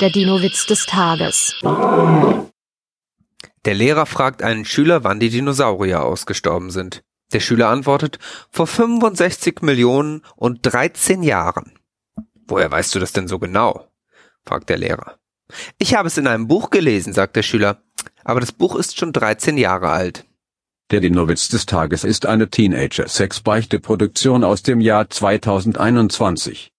Der Dino-Witz des Tages. Der Lehrer fragt einen Schüler, wann die Dinosaurier ausgestorben sind. Der Schüler antwortet, vor 65 Millionen und 13 Jahren. Woher weißt du das denn so genau? fragt der Lehrer. Ich habe es in einem Buch gelesen, sagt der Schüler, aber das Buch ist schon 13 Jahre alt. Der Dinowitz des Tages ist eine Teenager-Sex-Beichte-Produktion aus dem Jahr 2021.